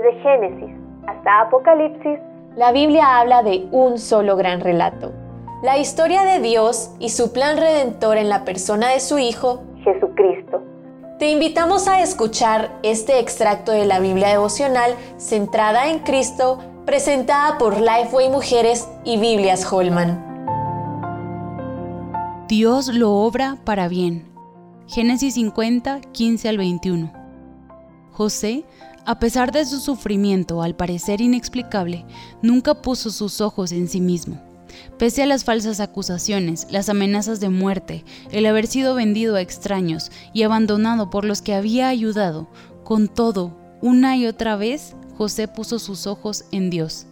Desde Génesis hasta Apocalipsis, la Biblia habla de un solo gran relato. La historia de Dios y su plan redentor en la persona de su Hijo, Jesucristo. Te invitamos a escuchar este extracto de la Biblia devocional centrada en Cristo, presentada por Lifeway Mujeres y Biblias Holman. Dios lo obra para bien. Génesis 50, 15 al 21. José, a pesar de su sufrimiento al parecer inexplicable, nunca puso sus ojos en sí mismo. Pese a las falsas acusaciones, las amenazas de muerte, el haber sido vendido a extraños y abandonado por los que había ayudado, con todo, una y otra vez, José puso sus ojos en Dios.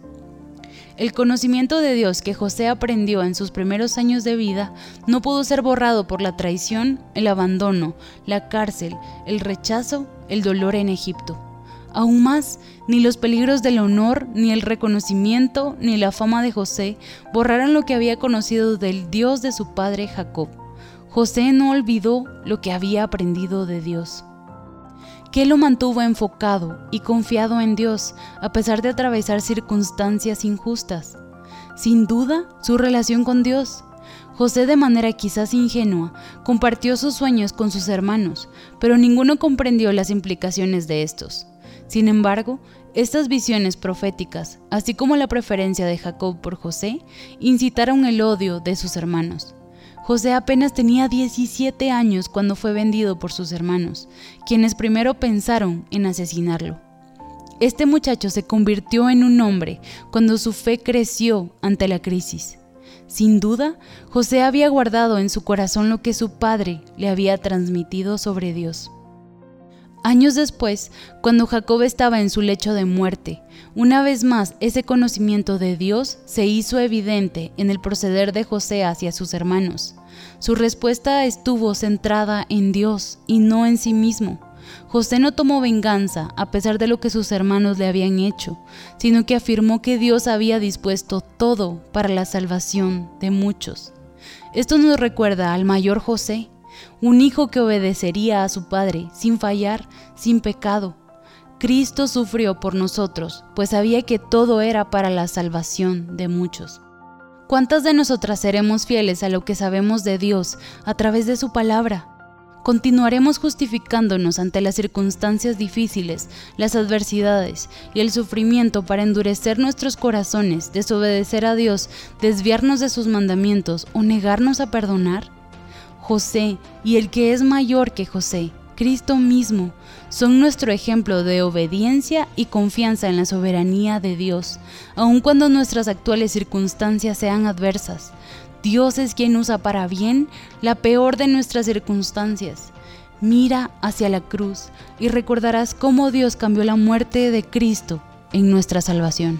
El conocimiento de Dios que José aprendió en sus primeros años de vida no pudo ser borrado por la traición, el abandono, la cárcel, el rechazo, el dolor en Egipto. Aún más, ni los peligros del honor, ni el reconocimiento, ni la fama de José borraron lo que había conocido del Dios de su padre Jacob. José no olvidó lo que había aprendido de Dios que lo mantuvo enfocado y confiado en Dios a pesar de atravesar circunstancias injustas. Sin duda, su relación con Dios. José de manera quizás ingenua compartió sus sueños con sus hermanos, pero ninguno comprendió las implicaciones de estos. Sin embargo, estas visiones proféticas, así como la preferencia de Jacob por José, incitaron el odio de sus hermanos. José apenas tenía 17 años cuando fue vendido por sus hermanos, quienes primero pensaron en asesinarlo. Este muchacho se convirtió en un hombre cuando su fe creció ante la crisis. Sin duda, José había guardado en su corazón lo que su padre le había transmitido sobre Dios. Años después, cuando Jacob estaba en su lecho de muerte, una vez más ese conocimiento de Dios se hizo evidente en el proceder de José hacia sus hermanos. Su respuesta estuvo centrada en Dios y no en sí mismo. José no tomó venganza a pesar de lo que sus hermanos le habían hecho, sino que afirmó que Dios había dispuesto todo para la salvación de muchos. Esto nos recuerda al mayor José, un hijo que obedecería a su Padre sin fallar, sin pecado. Cristo sufrió por nosotros, pues sabía que todo era para la salvación de muchos. ¿Cuántas de nosotras seremos fieles a lo que sabemos de Dios a través de su palabra? Continuaremos justificándonos ante las circunstancias difíciles, las adversidades y el sufrimiento para endurecer nuestros corazones, desobedecer a Dios, desviarnos de sus mandamientos o negarnos a perdonar? José y el que es mayor que José, Cristo mismo, son nuestro ejemplo de obediencia y confianza en la soberanía de Dios, aun cuando nuestras actuales circunstancias sean adversas. Dios es quien usa para bien la peor de nuestras circunstancias. Mira hacia la cruz y recordarás cómo Dios cambió la muerte de Cristo en nuestra salvación.